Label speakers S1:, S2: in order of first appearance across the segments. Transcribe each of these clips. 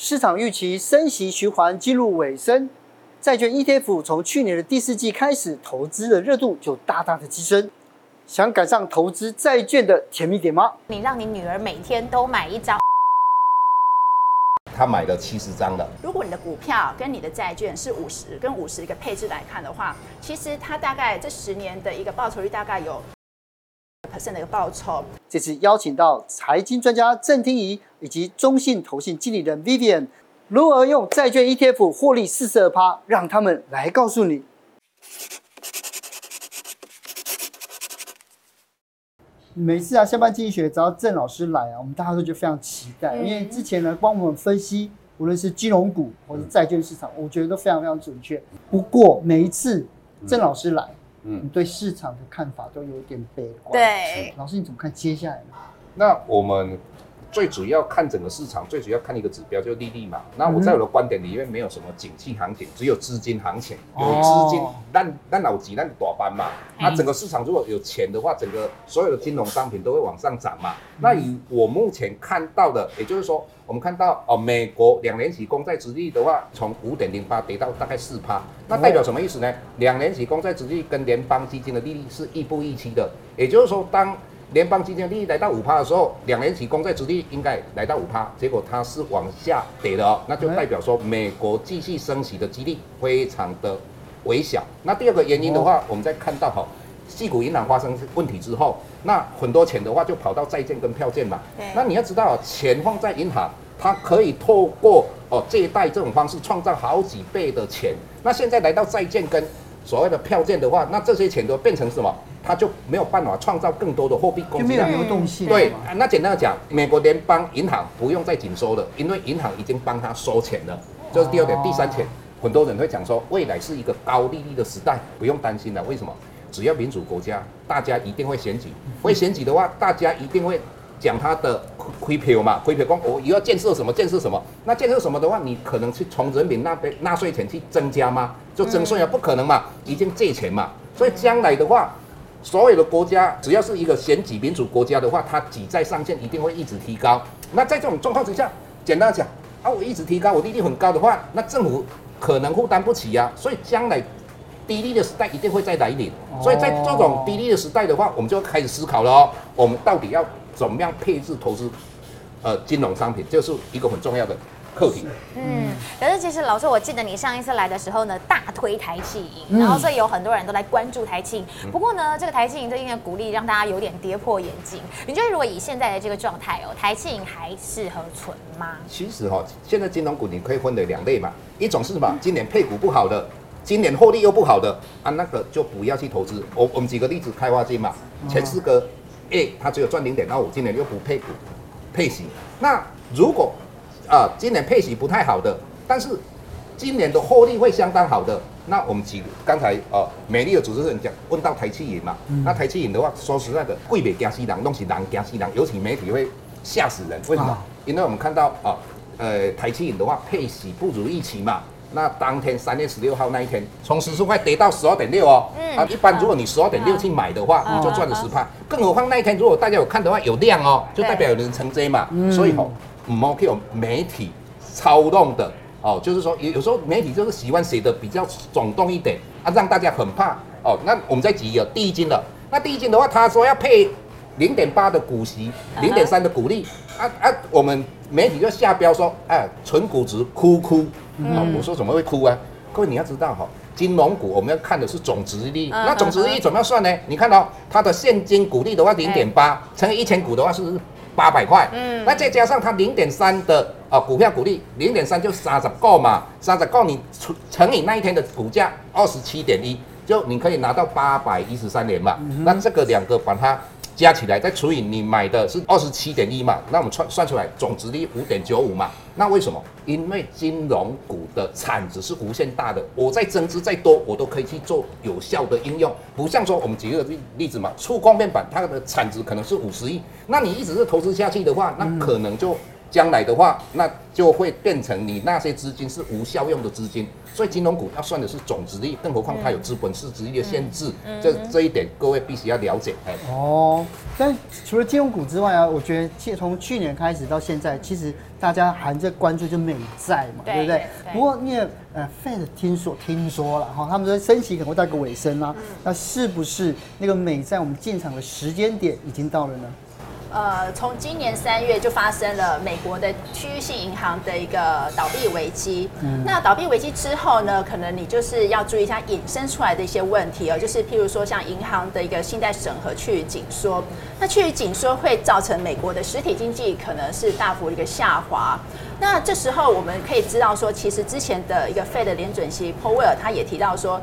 S1: 市场预期升息循环进入尾声，债券 ETF 从去年的第四季开始，投资的热度就大大的提升。想赶上投资债券的甜蜜点吗？
S2: 你让你女儿每天都买一张，
S3: 他买了七十张了。
S4: 如果你的股票跟你的债券是五十跟五十一个配置来看的话，其实它大概这十年的一个报酬率大概有 percent 的一个报酬。
S1: 这次邀请到财经专家郑听仪以及中信投信经理人 Vivian，如何用债券 ETF 获利四十二趴，让他们来告诉你。每次啊，下班经济学只要郑老师来啊，我们大家都觉得非常期待，嗯、因为之前呢帮我们分析，无论是金融股或者债券市场，我觉得都非常非常准确。不过每一次郑老师来，嗯，你对市场的看法都有点悲观。
S2: 对，
S1: 老师你怎么看接下来呢？
S3: 那我们。最主要看整个市场，最主要看一个指标，就是利率嘛。那我在我的观点里面，没有什么景气行情，只有资金行情。有资金，那那老几那个短班嘛。那整个市场如果有钱的话，整个所有的金融商品都会往上涨嘛。那以我目前看到的，也就是说，我们看到哦，美国两年期公债殖利率的话，从五点零八跌到大概四趴，那代表什么意思呢？两年期公债殖利率跟联邦基金的利率是亦步亦趋的，也就是说当。联邦基金利率来到五趴的时候，两年期公债殖利率应该来到五趴，结果它是往下跌的哦，那就代表说美国继续升息的几率非常的微小。那第二个原因的话，我们在看到哈，矽谷银行发生问题之后，那很多钱的话就跑到债券跟票券嘛。那你要知道，钱放在银行，它可以透过哦借贷这种方式创造好几倍的钱。那现在来到债券跟所谓的票券的话，那这些钱都变成什么？他就没有办法创造更多的货币供给量，
S1: 没有流动性。
S3: 对，那简单的讲，美国联邦银行不用再紧缩了，因为银行已经帮他收钱了。这是第二点，第三点，很多人会讲说，未来是一个高利率的时代，不用担心了。为什么？只要民主国家，大家一定会选举，会选举的话，大家一定会讲他的亏票嘛，亏票光，我又要建设什么，建设什么。那建设什么的话，你可能去从人民那边纳税钱去增加吗？就增税啊，不可能嘛，已经借钱嘛。所以将来的话。所有的国家，只要是一个选举民主国家的话，它举债上限一定会一直提高。那在这种状况之下，简单讲啊，我一直提高，我利率很高的话，那政府可能负担不起呀、啊。所以将来低利的时代一定会再来临。所以在这种低利的时代的话，我们就开始思考了哦，我们到底要怎么样配置投资呃金融商品，就是一个很重要的。课题。
S2: 嗯，可是其实老师，我记得你上一次来的时候呢，大推台企银，然后所以有很多人都来关注台企银。不过呢，这个台企银最近的鼓励让大家有点跌破眼镜。你觉得如果以现在的这个状态哦，台企银还适合存吗？
S3: 其实哈，现在金融股你可以分为两类嘛，一种是什么？今年配股不好的，今年获利又不好的啊，那个就不要去投资。我我们举个例子，开发金嘛，前四个 A 它只有赚零点二五，今年又不配股配息，那如果啊，今年配息不太好的，但是今年的获利会相当好的。那我们举刚才呃、啊，美丽的主持人讲问到台气银嘛，嗯、那台气银的话，说实在的，贵别加西郎，东西郎加西郎，尤其媒体会吓死人。为什么？啊、因为我们看到啊，呃，台气银的话配息不如预期嘛。那当天三月十六号那一天，从十四块跌到十二点六哦。嗯。啊，一般如果你十二点六去买的话，嗯、你就赚了十趴。嗯、更何况那一天如果大家有看的话，有量哦，就代表有人承接嘛。嗯、所以吼。唔可以有媒体操弄的哦，就是说有有时候媒体就是喜欢写的比较耸动一点啊，让大家很怕哦。那我们再举一个第一金的，那第一金的话，他说要配零点八的股息，零点三的股利啊啊，我们媒体就下标说，哎，纯股值哭哭啊。我说怎么会哭啊？各位你要知道哈，金融股我们要看的是总值利率，那总值利率怎么样算呢？你看到它的现金股利的话，零点八乘以一千股的话是。八百块，嗯，那再加上它零点三的啊股票股利，零点三就三十个嘛，三十个你除乘以那一天的股价二十七点一，就你可以拿到八百一十三元嘛。嗯、那这个两个把它加起来，再除以你买的是二十七点一嘛，那我们算算出来总值率五点九五嘛。那为什么？因为金融股的产值是无限大的，我再增资再多，我都可以去做有效的应用。不像说我们举个例例子嘛，触控面板它的产值可能是五十亿，那你一直是投资下去的话，那可能就将来的话，那就会变成你那些资金是无效用的资金。所以金融股要算的是总殖利率，更何况它有资本市殖利率的限制，嗯、这这一点各位必须要了解。哎，
S1: 哦，但除了金融股之外啊，我觉得从去年开始到现在，其实大家还在关注就美债嘛，对，对不对，对？不过你也呃，Fed 听说听说了哈，他们说升息可能会到个尾声啦，嗯、那是不是那个美债我们进场的时间点已经到了呢？
S4: 呃，从今年三月就发生了美国的区域性银行的一个倒闭危机。嗯，那倒闭危机之后呢，可能你就是要注意一下衍生出来的一些问题哦，就是譬如说像银行的一个信贷审核趋于紧缩，那趋于紧缩会造成美国的实体经济可能是大幅一个下滑。那这时候我们可以知道说，其实之前的一个 Fed 的联准席 Powell 他也提到说。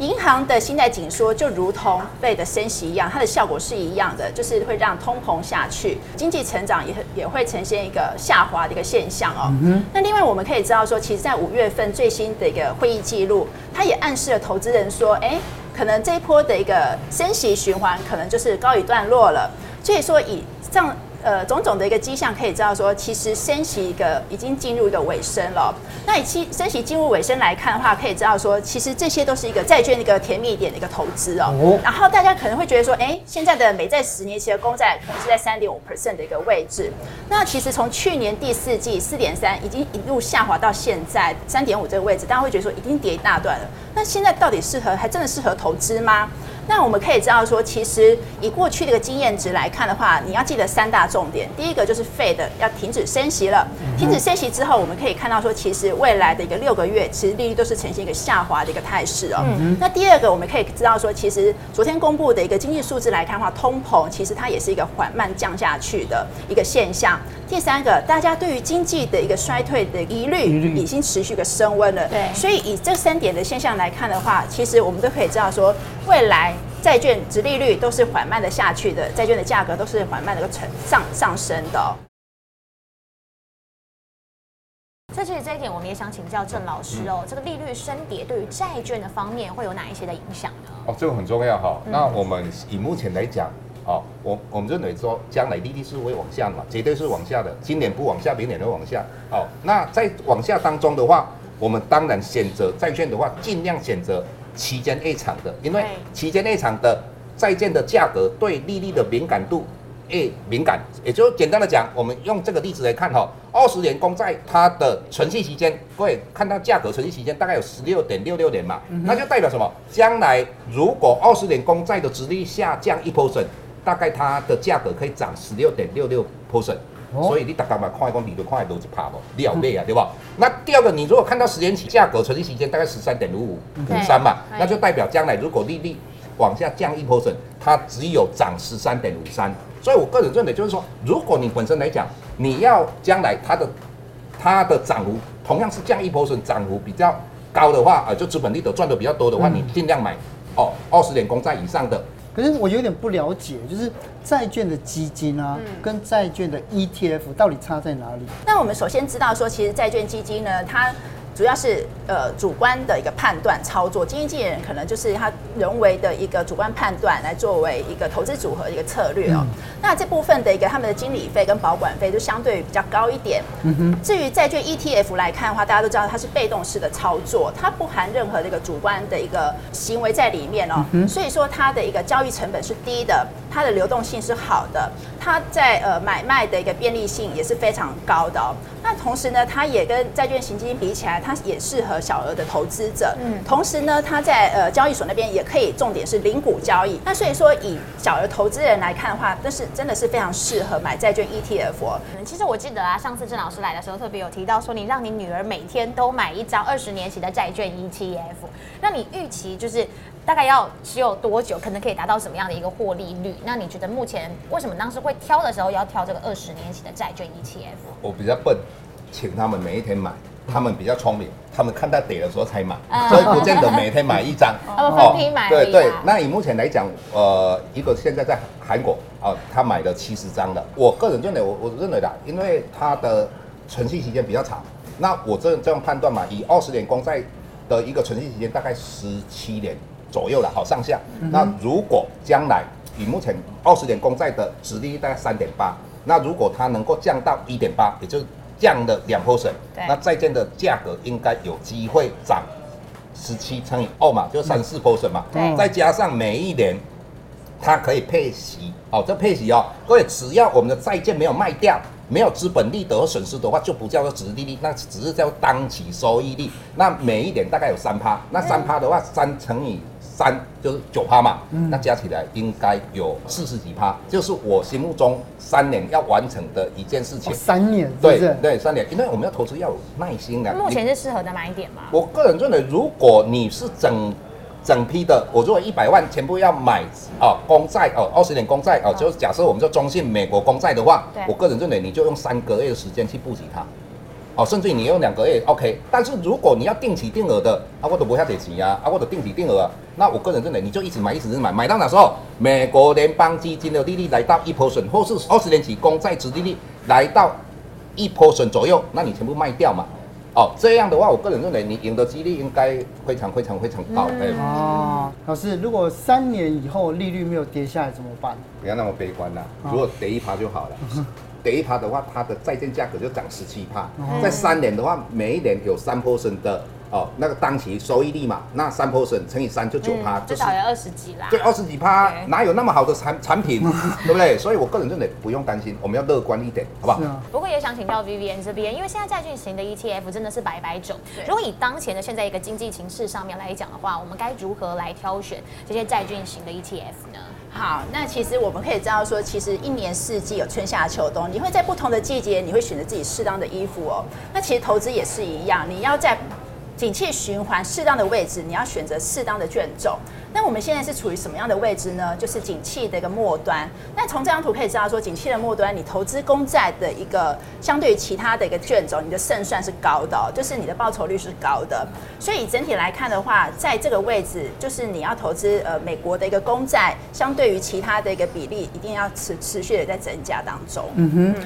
S4: 银行的信贷紧缩就如同 Fed 的升息一样，它的效果是一样的，就是会让通膨下去，经济成长也也会呈现一个下滑的一个现象哦。嗯、那另外我们可以知道说，其实，在五月份最新的一个会议记录，它也暗示了投资人说，哎，可能这一波的一个升息循环可能就是告一段落了。所以说，以这样。呃，种种的一个迹象可以知道说，其实升息一个已经进入一个尾声了。那以期升息进入尾声来看的话，可以知道说，其实这些都是一个债券的一个甜蜜点的一个投资哦。哦然后大家可能会觉得说，哎，现在的美债十年期的公债可能是在三点五 percent 的一个位置。那其实从去年第四季四点三已经一路下滑到现在三点五这个位置，大家会觉得说已经跌一大段了。那现在到底适合还真的适合投资吗？那我们可以知道说，其实以过去的一个经验值来看的话，你要记得三大重点。第一个就是 Fed 要停止升息了。停止升息之后，我们可以看到说，其实未来的一个六个月，其实利率都是呈现一个下滑的一个态势哦。那第二个，我们可以知道说，其实昨天公布的一个经济数字来看的话，通膨其实它也是一个缓慢降下去的一个现象。第三个，大家对于经济的一个衰退的疑虑已经持续的升温了。对。所以以这三点的现象来看的话，其实我们都可以知道说，未来。债券值利率都是缓慢的下去的，债券的价格都是缓慢的个上上升的哦。
S2: 在这里这一点，我们也想请教郑老师哦，嗯、这个利率升跌对于债券的方面会有哪一些的影响呢？
S3: 哦，这个很重要哈。那我们以目前来讲，哦，我我们认为说，将来利率是会往下嘛，绝对是往下的。今年不往下，明年会往下。哦，那在往下当中的话，我们当然选择债券的话，尽量选择。期间内长的，因为期间内长的债券的价格对利率的敏感度越敏感，也就简单的讲，我们用这个例子来看哈，二十年公债它的存续期间，各位看到价格存续期间大概有十六点六六年嘛，嗯、那就代表什么？将来如果二十年公债的殖利率下降一 percent，大概它的价格可以涨十六点六六 percent。所以你大概嘛，看一讲，你就看一都是怕不，你有买啊，对吧？那第二个，你如果看到十年期价格存续期间大概十三点五五五三嘛，那就代表将来如果利率往下降一 percent，它只有涨十三点五三。所以我个人认为就是说，如果你本身来讲，你要将来它的它的涨幅同样是降一 percent，涨幅比较高的话，呃，就资本利得赚的比较多的话，你尽量买哦，二十年公债以上的。
S1: 可是我有点不了解，就是债券的基金啊，嗯、跟债券的 ETF 到底差在哪里？
S4: 那我们首先知道说，其实债券基金呢，它主要是呃主观的一个判断操作，基金经理人可能就是他人为的一个主观判断来作为一个投资组合的一个策略哦。嗯、那这部分的一个他们的经理费跟保管费就相对比较高一点。嗯哼。至于债券 ETF 来看的话，大家都知道它是被动式的操作，它不含任何的一个主观的一个行为在里面哦。嗯。所以说它的一个交易成本是低的，它的流动性是好的，它在呃买卖的一个便利性也是非常高的哦。那同时呢，它也跟债券型基金比起来，它也适合小额的投资者。嗯，同时呢，它在呃交易所那边也可以，重点是零股交易。那所以说，以小额投资人来看的话，那是真的是非常适合买债券 ETF。
S2: 嗯，其实我记得啊，上次郑老师来的时候特别有提到说，你让你女儿每天都买一张二十年期的债券 ETF，那你预期就是大概要持有多久，可能可以达到什么样的一个获利率？那你觉得目前为什么当时会挑的时候要挑这个二十年期的债券 ETF？
S3: 我比较笨。请他们每一天买，他们比较聪明，他们看到跌的时候才买，所以不见得每天买一张。
S2: 他们分批买。
S3: 对对，那以目前来讲，呃，一个现在在韩国啊，他买了七十张的。我个人认为，我我认为的，因为它的存续期间比较长，那我这这样判断嘛，以二十年公债的一个存续期间大概十七年左右了，好上下。那如果将来以目前二十年公债的殖利率大概三点八。那如果它能够降到一点八，也就是降了两 percent，那债券的价格应该有机会涨十七乘以二嘛，就三四 percent 嘛。
S2: 对，
S3: 再加上每一年它可以配息，哦，这配息哦，各位只要我们的债券没有卖掉。没有资本利得损失的话，就不叫做殖利率，那只是叫当期收益率。那每一年大概有三趴，那三趴的话，三乘以三就是九趴嘛。嗯、那加起来应该有四十几趴，就是我心目中三年要完成的一件事情。哦、
S1: 三年，
S3: 对对，三年，因为我们要投资要有耐心的。
S2: 目前是适合的买点吗？
S3: 我个人认为，如果你是整。整批的，我如果一百万全部要买哦，公债哦，二十年公债哦，就是假设我们就中信美国公债的话，我个人认为你就用三个月的时间去布局它，哦，甚至你用两个月 OK。但是如果你要定期定额的，啊，我都不下得钱呀，啊，我都定期定额，那我个人认为你就一直买，一直买，买到哪时候？美国联邦基金的利率来到一 percent，或是二十年期公债值利率来到一 percent 左右，那你全部卖掉嘛。哦，这样的话，我个人认为你赢的几率应该非常非常非常高。嗯、
S1: 哦，老师，如果三年以后利率没有跌下来怎么办？
S3: 不要那么悲观啦，如果跌一趴就好了。哦跌一趴的话，它的债券价格就涨十七趴。在三年的话，每一年有三 percent 的哦，那个当期收益率嘛，那三 percent 乘以三就九趴，
S2: 至少要二十几啦。
S3: 对，二十几趴，哪有那么好的产产品，对不对？所以我个人认为不用担心，我们要乐观一点，好不好？
S2: 不过也想请教 Vivian 这边，因为现在债券型的 ETF 真的是百百种。如果以当前的现在一个经济形势上面来讲的话，我们该如何来挑选这些债券型的 ETF 呢？
S4: 好，那其实我们可以知道说，其实一年四季有春夏秋冬，你会在不同的季节，你会选择自己适当的衣服哦。那其实投资也是一样，你要在景气循环适当的位置，你要选择适当的卷轴。那我们现在是处于什么样的位置呢？就是景气的一个末端。那从这张图可以知道说，景气的末端，你投资公债的一个相对于其他的一个卷轴，你的胜算是高的哦，就是你的报酬率是高的。所以整体来看的话，在这个位置，就是你要投资呃美国的一个公债，相对于其他的一个比例，一定要持持续的在增加当中。嗯哼。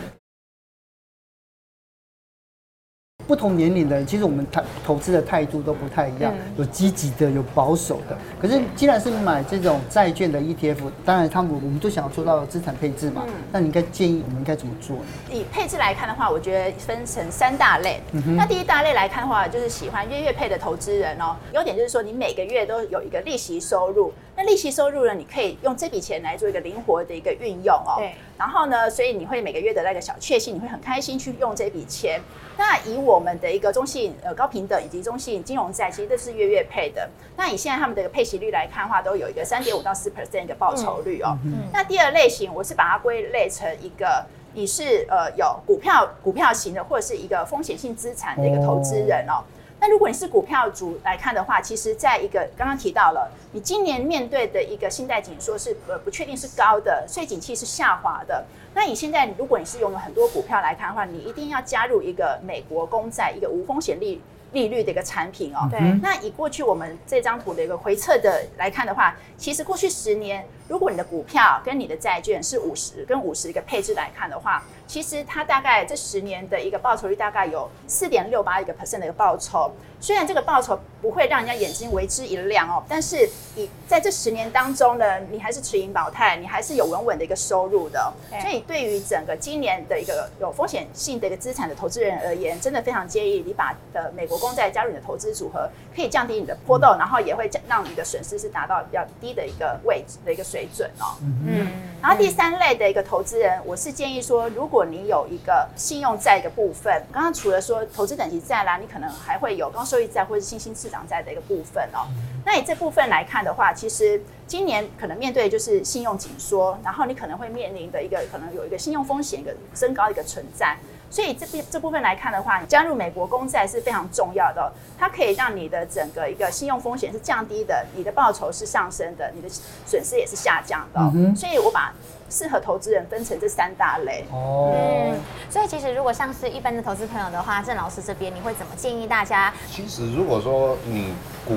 S1: 不同年龄的人，其实我们投投资的态度都不太一样，有积极的，有保守的。可是，既然是买这种债券的 ETF，当然他们我们都想要做到资产配置嘛。那你应该建议我们应该怎么做呢？
S4: 以配置来看的话，我觉得分成三大类。那第一大类来看的话，就是喜欢月月配的投资人哦。优点就是说，你每个月都有一个利息收入。那利息收入呢，你可以用这笔钱来做一个灵活的一个运用哦。对。然后呢，所以你会每个月的那个小确幸，你会很开心去用这笔钱。那以我们的一个中信呃高平等以及中信金融债，其实都是月月配的。那以现在他们的一个配息率来看的话，都有一个三点五到四 percent 的报酬率哦。嗯嗯、那第二类型，我是把它归类成一个你是呃有股票股票型的，或者是一个风险性资产的一个投资人哦。那如果你是股票族来看的话，其实在一个刚刚提到了，你今年面对的一个信贷紧缩是呃不确定是高的，所以景气是下滑的。那你现在，如果你是拥有很多股票来看的话，你一定要加入一个美国公债，一个无风险利利率的一个产品哦。对。那以过去我们这张图的一个回测的来看的话，其实过去十年，如果你的股票跟你的债券是五十跟五十一个配置来看的话，其实它大概这十年的一个报酬率大概有四点六八一个 percent 的一个报酬。虽然这个报酬不会让人家眼睛为之一亮哦，但是你在这十年当中呢，你还是持盈保泰，你还是有稳稳的一个收入的。所以对于整个今年的一个有风险性的一个资产的投资人而言，真的非常建议你把的美国公债加入你的投资组合，可以降低你的波动，然后也会让你的损失是达到比较低的一个位置的一个水准哦。嗯，然后第三类的一个投资人，我是建议说，如果你有一个信用债的部分，刚刚除了说投资等级债啦，你可能还会有高收益债或者是新兴市场债的一个部分哦。那以这部分来看的话，其实今年可能面对就是信用紧缩，然后你可能会面临的一个可能有一个信用风险一个升高的一个存在。所以这边这部分来看的话，你加入美国公债是非常重要的哦，它可以让你的整个一个信用风险是降低的，你的报酬是上升的，你的损失也是下降的哦。所以我把。适合投资人分成这三大类哦，
S2: 嗯，所以其实如果像是一般的投资朋友的话，郑老师这边你会怎么建议大家？
S3: 其实如果说你股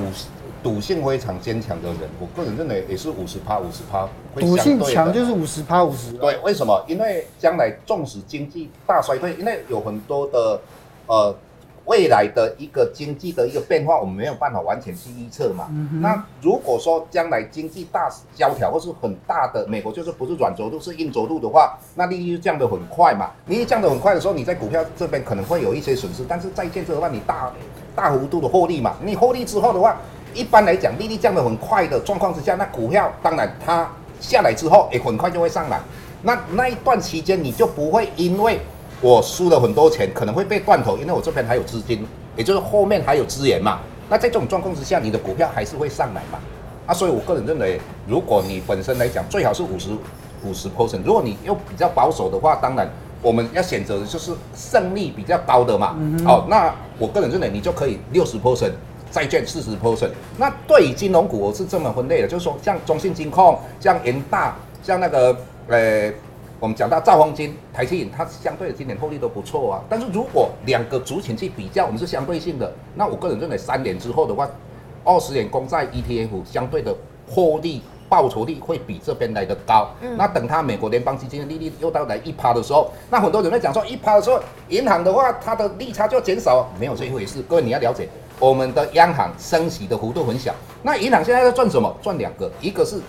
S3: 赌性非常坚强的人，我个人认为也是五十趴五十趴，
S1: 赌性强就是五十趴五十。
S3: 对，为什么？因为将来纵使经济大衰退，因为有很多的呃。未来的一个经济的一个变化，我们没有办法完全去预测嘛。嗯、那如果说将来经济大萧条或是很大的美国就是不是软着陆是硬着陆的话，那利率就降得很快嘛。利率降得很快的时候，你在股票这边可能会有一些损失，但是债券这的话，你大大幅度的获利嘛。你获利之后的话，一般来讲，利率降得很快的状况之下，那股票当然它下来之后，也很快就会上来。那那一段期间，你就不会因为我输了很多钱，可能会被断头，因为我这边还有资金，也就是后面还有资源嘛。那在这种状况之下，你的股票还是会上来嘛？啊，所以我个人认为，如果你本身来讲，最好是五十五十 percent。如果你又比较保守的话，当然我们要选择的就是胜率比较高的嘛。嗯、哦，那我个人认为你就可以六十 percent 债券四十 percent。那对于金融股，我是这么分类的，就是说像中信金控、像元大、像那个。呃，我们讲到兆丰金、台积电，它相对的今年获利都不错啊。但是如果两个族群去比较，我们是相对性的。那我个人认为，三年之后的话，二十年公债 ETF 相对的获利报酬率会比这边来的高。嗯。那等它美国联邦基金的利率又到来一趴的时候，那很多人会讲说，一趴的时候，银行的话它的利差就要减少，没有这一回事。各位你要了解，我们的央行升息的幅度很小。那银行现在在赚什么？赚两个，一个是。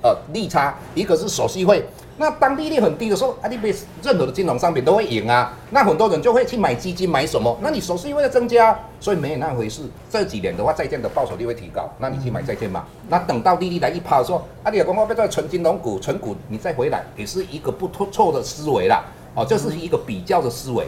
S3: 呃，利差，一个是手续费。那当利率很低的时候，啊，你别任何的金融商品都会赢啊。那很多人就会去买基金，买什么？那你手续费的增加，所以没有那回事。这几年的话，债券的报酬率会提高，那你去买债券嘛。那等到利率来一趴的时候，啊，你有公告被做纯金融股、纯股，你再回来也是一个不错的思维啦。哦，这是一个比较的思维。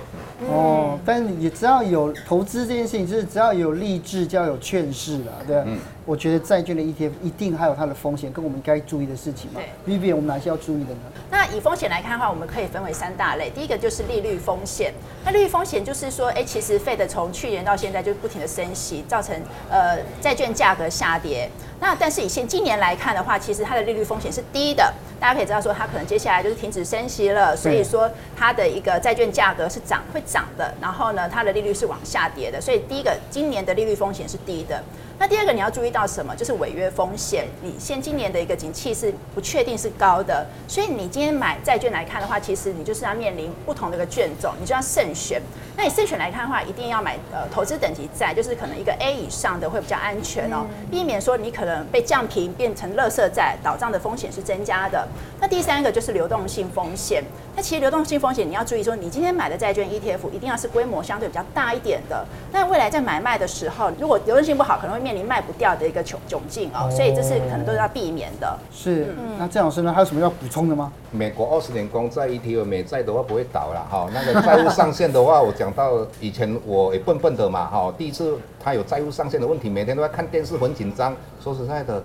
S1: 哦，但你只要有投资这件事情，就是只要有励志，就要有劝世了，对。嗯。我觉得债券的 ETF 一定还有它的风险，跟我们该注意的事情嘛。对。Vivian，我们哪些要注意的呢？
S4: 那以风险来看的话，我们可以分为三大类。第一个就是利率风险。那利率风险就是说，哎，其实 Fed 从去年到现在就不停的升息，造成呃债券价格下跌。那但是以现今年来看的话，其实它的利率风险是低的。大家可以知道说，它可能接下来就是停止升息了，所以说它的一个债券价格是涨会涨的，然后呢，它的利率是往下跌的。所以第一个，今年的利率风险是低的。那第二个你要注意到什么？就是违约风险。你现今年的一个景气是不确定是高的，所以你今天买债券来看的话，其实你就是要面临不同的一个卷种，你就要慎选。那你慎选来看的话，一定要买呃投资等级债，就是可能一个 A 以上的会比较安全哦，避免说你可能被降评变成垃圾债，倒账的风险是增加的。那第三个就是流动性风险。那其实流动性风险你要注意说，你今天买的债券 ETF 一定要是规模相对比较大一点的。那未来在买卖的时候，如果流动性不好，可能会面临卖不掉的一个窘窘境哦，所以这是可能都是要避免的。
S1: 是，嗯、那郑老师呢，还有什么要补充的吗？
S3: 美国二十年公债 ETF 美债的话不会倒了哈。那个债务上限的话，我讲到以前我也笨笨的嘛哈。第一次他有债务上限的问题，每天都在看电视很紧张。说实在的，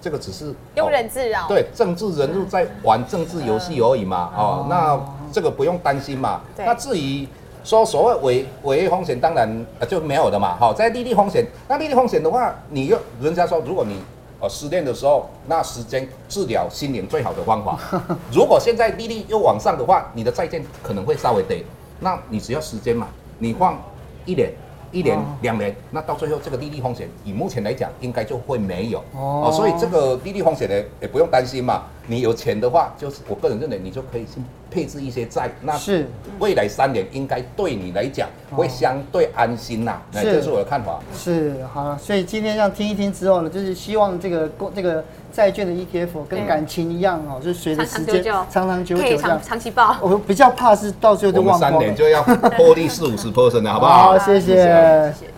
S3: 这个只是
S2: 庸人自扰。
S3: 对，政治人物在玩政治游戏而已嘛。哦，那这个不用担心嘛。那至于。说所谓违违约风险，当然就没有的嘛。好，在利率风险，那利率风险的话，你又人家说，如果你呃失恋的时候，那时间治疗心灵最好的方法。如果现在利率又往上的话，你的债券可能会稍微跌，那你只要时间嘛，你放一年。一年两年，那到最后这个利率风险，以目前来讲，应该就会没有哦，所以这个利率风险呢，也不用担心嘛。你有钱的话，就是我个人认为，你就可以去配置一些债，那是未来三年应该对你来讲会相对安心呐。那这是我的看法。
S1: 是好，所以今天这样听一听之后呢，就是希望这个公这个。债券的 ETF 跟感情一样哦，就是随着时间长长久久这样
S2: 长长期抱。
S1: 我比较怕是到最后就忘光了。
S3: 我们三年就要获利四五十 percent 了，好不好？
S1: 好，谢谢。谢谢。